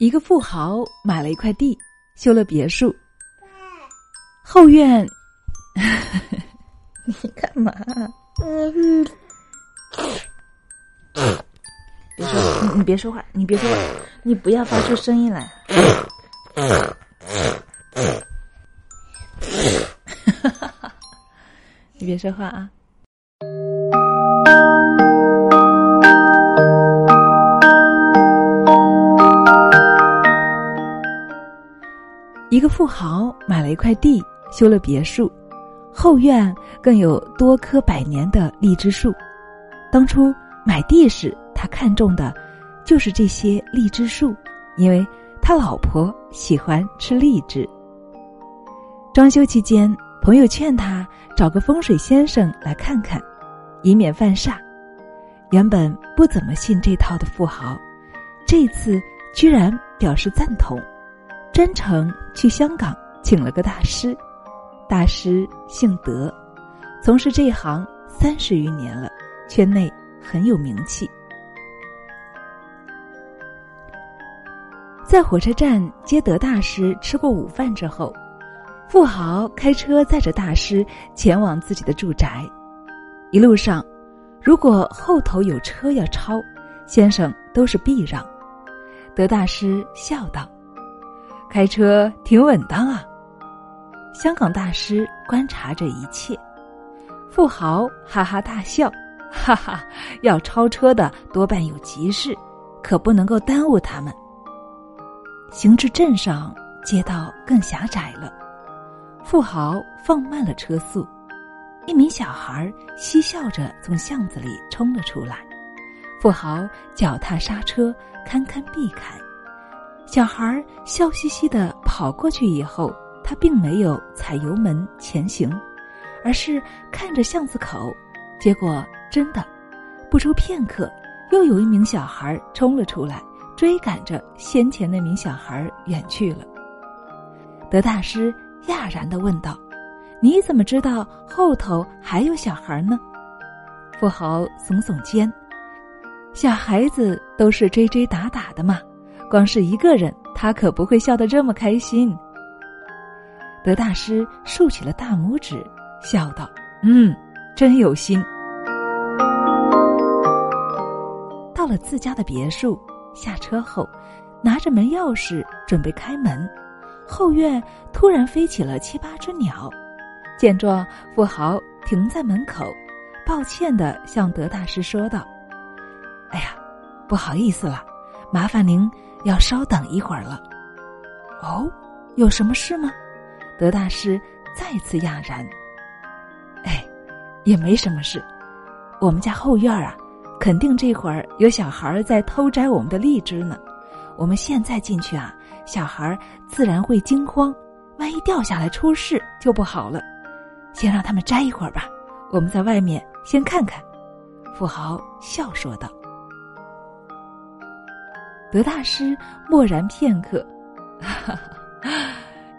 一个富豪买了一块地，修了别墅。后院，你干嘛？嗯，别说，你你别说话，你别说话，你不要发出声音来。你别说话啊。富豪买了一块地，修了别墅，后院更有多棵百年的荔枝树。当初买地时，他看中的就是这些荔枝树，因为他老婆喜欢吃荔枝。装修期间，朋友劝他找个风水先生来看看，以免犯煞。原本不怎么信这套的富豪，这次居然表示赞同。专程去香港请了个大师，大师姓德，从事这一行三十余年了，圈内很有名气。在火车站接德大师吃过午饭之后，富豪开车载着大师前往自己的住宅。一路上，如果后头有车要超，先生都是避让。德大师笑道。开车挺稳当啊！香港大师观察着一切，富豪哈哈大笑，哈哈，要超车的多半有急事，可不能够耽误他们。行至镇上，街道更狭窄了，富豪放慢了车速，一名小孩嬉笑着从巷子里冲了出来，富豪脚踏刹车，堪堪避开。小孩笑嘻嘻的跑过去以后，他并没有踩油门前行，而是看着巷子口。结果真的，不出片刻，又有一名小孩冲了出来，追赶着先前那名小孩远去了。德大师讶然的问道：“你怎么知道后头还有小孩呢？”富豪耸耸肩：“小孩子都是追追打打的嘛。”光是一个人，他可不会笑得这么开心。德大师竖起了大拇指，笑道：“嗯，真有心。”到了自家的别墅，下车后，拿着门钥匙准备开门，后院突然飞起了七八只鸟。见状，富豪停在门口，抱歉的向德大师说道：“哎呀，不好意思了，麻烦您。”要稍等一会儿了，哦，有什么事吗？德大师再次讶然。哎，也没什么事，我们家后院啊，肯定这会儿有小孩在偷摘我们的荔枝呢。我们现在进去啊，小孩自然会惊慌，万一掉下来出事就不好了。先让他们摘一会儿吧，我们在外面先看看。富豪笑说道。德大师默然片刻，哈哈，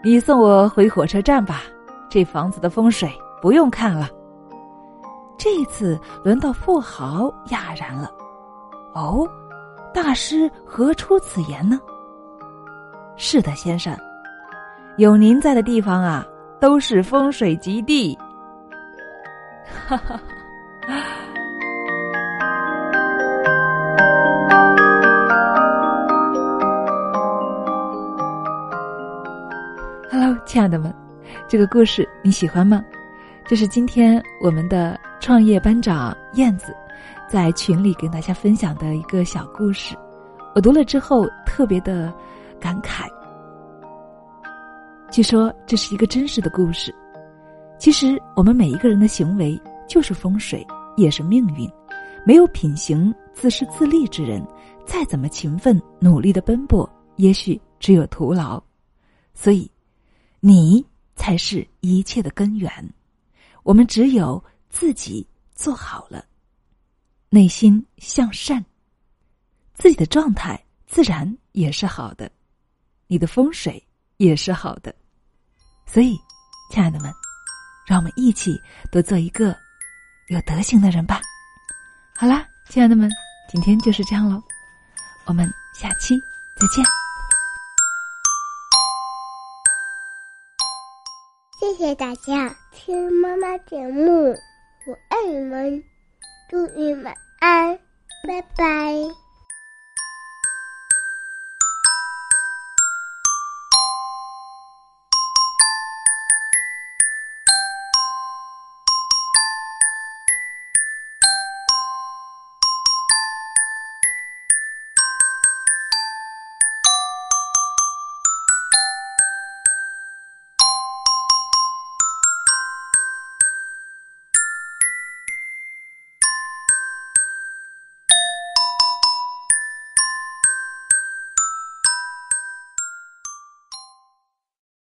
你送我回火车站吧。这房子的风水不用看了。这次轮到富豪讶然了。哦，大师何出此言呢？是的，先生，有您在的地方啊，都是风水极地。哈哈。亲爱的们，这个故事你喜欢吗？这是今天我们的创业班长燕子在群里跟大家分享的一个小故事。我读了之后特别的感慨。据说这是一个真实的故事。其实我们每一个人的行为就是风水，也是命运。没有品行、自私自利之人，再怎么勤奋努力的奔波，也许只有徒劳。所以。你才是一切的根源，我们只有自己做好了，内心向善，自己的状态自然也是好的，你的风水也是好的，所以，亲爱的们，让我们一起多做一个有德行的人吧。好啦，亲爱的们，今天就是这样喽，我们下期再见。谢谢大家听妈妈节目，我爱你们，祝你们安，拜拜。